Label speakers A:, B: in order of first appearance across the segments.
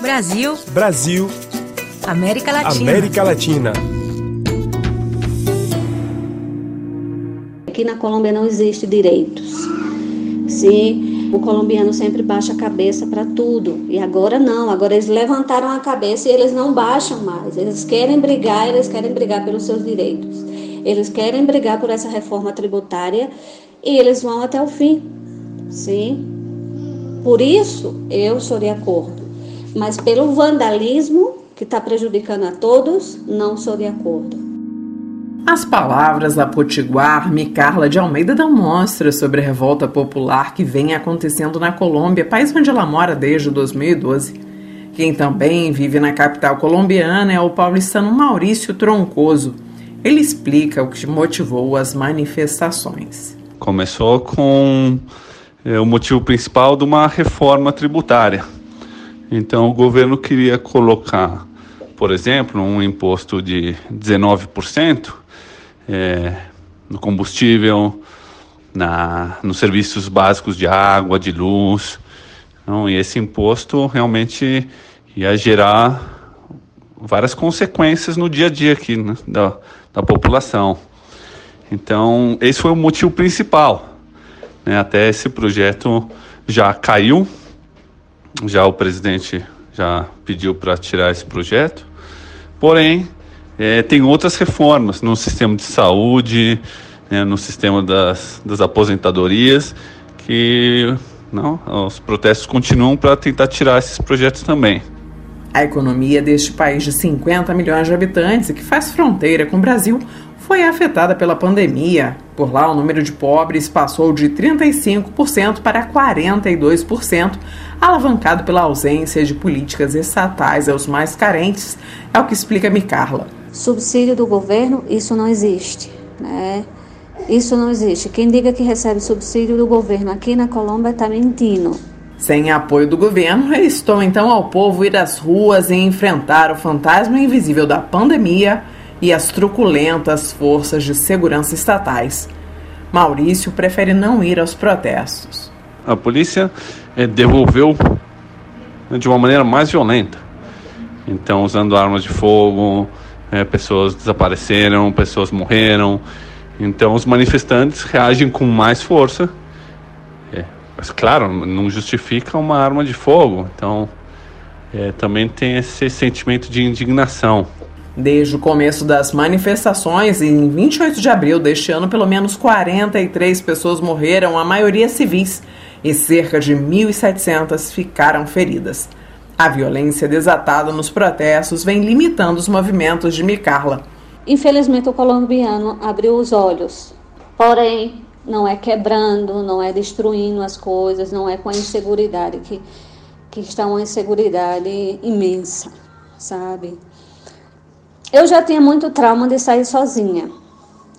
A: Brasil.
B: Brasil.
A: América Latina.
B: América Latina.
C: Aqui na Colômbia não existe direitos. Sim, o colombiano sempre baixa a cabeça para tudo. E agora não, agora eles levantaram a cabeça e eles não baixam mais. Eles querem brigar, eles querem brigar pelos seus direitos. Eles querem brigar por essa reforma tributária e eles vão até o fim. Sim. Por isso eu sou de acordo. Mas pelo vandalismo que está prejudicando a todos, não sou de acordo.
D: As palavras da potiguar Micarla de Almeida dão mostra sobre a revolta popular que vem acontecendo na Colômbia, país onde ela mora desde 2012. Quem também vive na capital colombiana é o paulistano Maurício Troncoso. Ele explica o que motivou as manifestações.
E: Começou com é, o motivo principal de uma reforma tributária. Então o governo queria colocar, por exemplo, um imposto de 19% é, no combustível, na, nos serviços básicos de água, de luz. Então, e esse imposto realmente ia gerar várias consequências no dia a dia aqui né, da, da população. Então, esse foi o motivo principal. Né? Até esse projeto já caiu, já o presidente já pediu para tirar esse projeto, porém é, tem outras reformas no sistema de saúde, né, no sistema das, das aposentadorias, que não, os protestos continuam para tentar tirar esses projetos também.
D: A economia deste país de 50 milhões de habitantes que faz fronteira com o Brasil foi afetada pela pandemia. Por lá, o número de pobres passou de 35% para 42%, alavancado pela ausência de políticas estatais aos mais carentes, é o que explica Micarla.
C: Subsídio do governo, isso não existe. Né? Isso não existe. Quem diga que recebe subsídio do governo aqui na Colômbia está mentindo.
D: Sem apoio do governo, estou então ao povo ir às ruas e enfrentar o fantasma invisível da pandemia e as truculentas forças de segurança estatais. Maurício prefere não ir aos protestos.
E: A polícia é, devolveu de uma maneira mais violenta. Então, usando armas de fogo, é, pessoas desapareceram, pessoas morreram. Então os manifestantes reagem com mais força. É, mas claro, não justifica uma arma de fogo. Então é, também tem esse sentimento de indignação.
D: Desde o começo das manifestações, em 28 de abril deste ano, pelo menos 43 pessoas morreram, a maioria civis, e cerca de 1.700 ficaram feridas. A violência desatada nos protestos vem limitando os movimentos de Micarla.
C: Infelizmente, o colombiano abriu os olhos. Porém, não é quebrando, não é destruindo as coisas, não é com a inseguridade que, que está uma inseguridade imensa, sabe? Eu já tinha muito trauma de sair sozinha.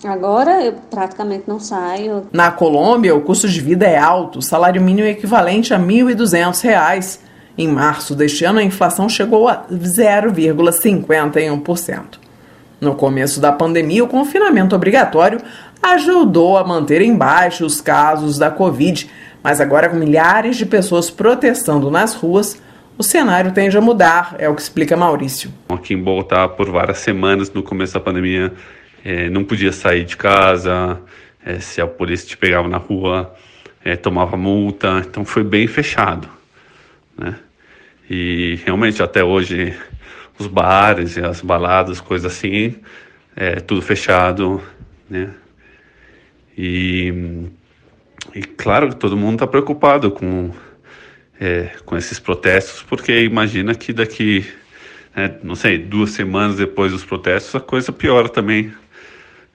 C: Agora eu praticamente não saio.
D: Na Colômbia, o custo de vida é alto, o salário mínimo é equivalente a R$ 1.200. Em março deste ano, a inflação chegou a 0,51%. No começo da pandemia, o confinamento obrigatório ajudou a manter em baixo os casos da Covid, mas agora com milhares de pessoas protestando nas ruas, o cenário tende a mudar, é o que explica Maurício.
E: Aqui em Bogotá, por várias semanas no começo da pandemia, é, não podia sair de casa, é, se a polícia te pegava na rua, é, tomava multa, então foi bem fechado. Né? E realmente até hoje os bares as baladas, coisas assim, é tudo fechado, né? E, e claro todo mundo está preocupado com, é, com esses protestos, porque imagina que daqui, né, não sei, duas semanas depois dos protestos a coisa piora também.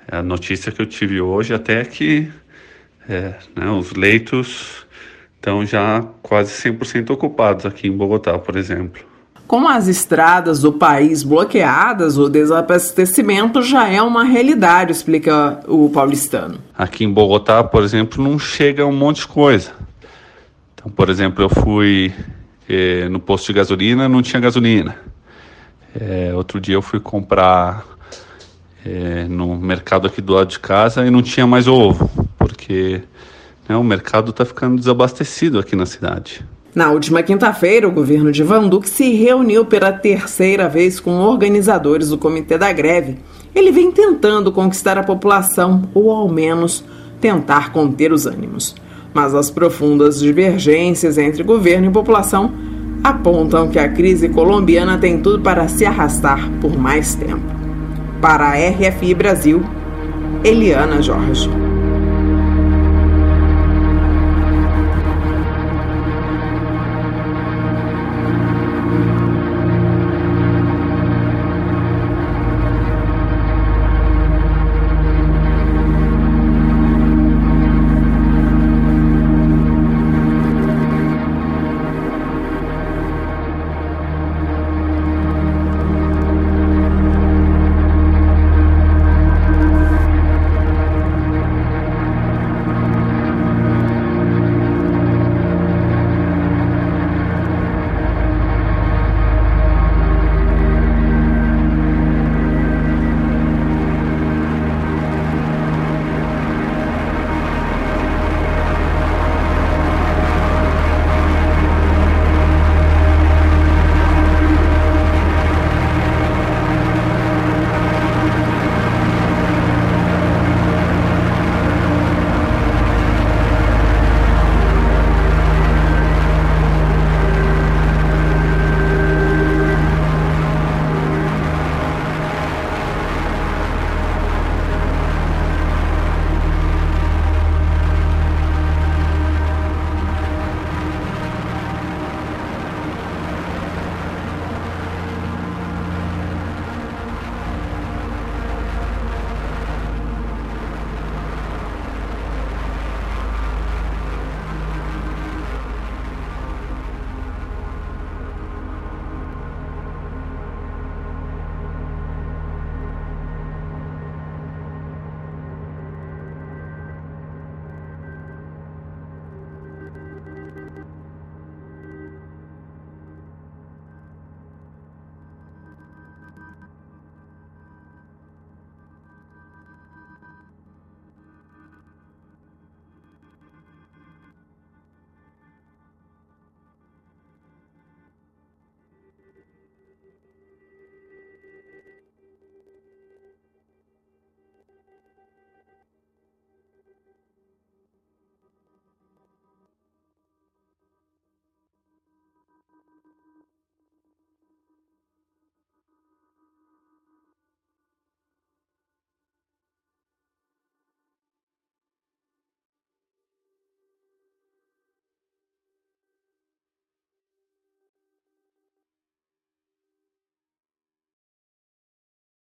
E: A notícia que eu tive hoje até que é, né, os leitos estão já quase 100% ocupados aqui em Bogotá, por exemplo.
D: Com as estradas do país bloqueadas, o desabastecimento já é uma realidade, explica o paulistano.
E: Aqui em Bogotá, por exemplo, não chega um monte de coisa. Por exemplo, eu fui eh, no posto de gasolina, não tinha gasolina. Eh, outro dia eu fui comprar eh, no mercado aqui do lado de casa e não tinha mais ovo, porque Né? O mercado está ficando desabastecido aqui na cidade.
D: Na última quinta-feira, o governo de Van Duque se reuniu pela terceira vez com organizadores do Comitê da Greve. Ele vem tentando conquistar a população, ou ao menos tentar conter os ânimos. Mas as profundas divergências entre governo e população apontam que a crise colombiana tem tudo para se arrastar por mais tempo. Para a RFI Brasil, Eliana Jorge.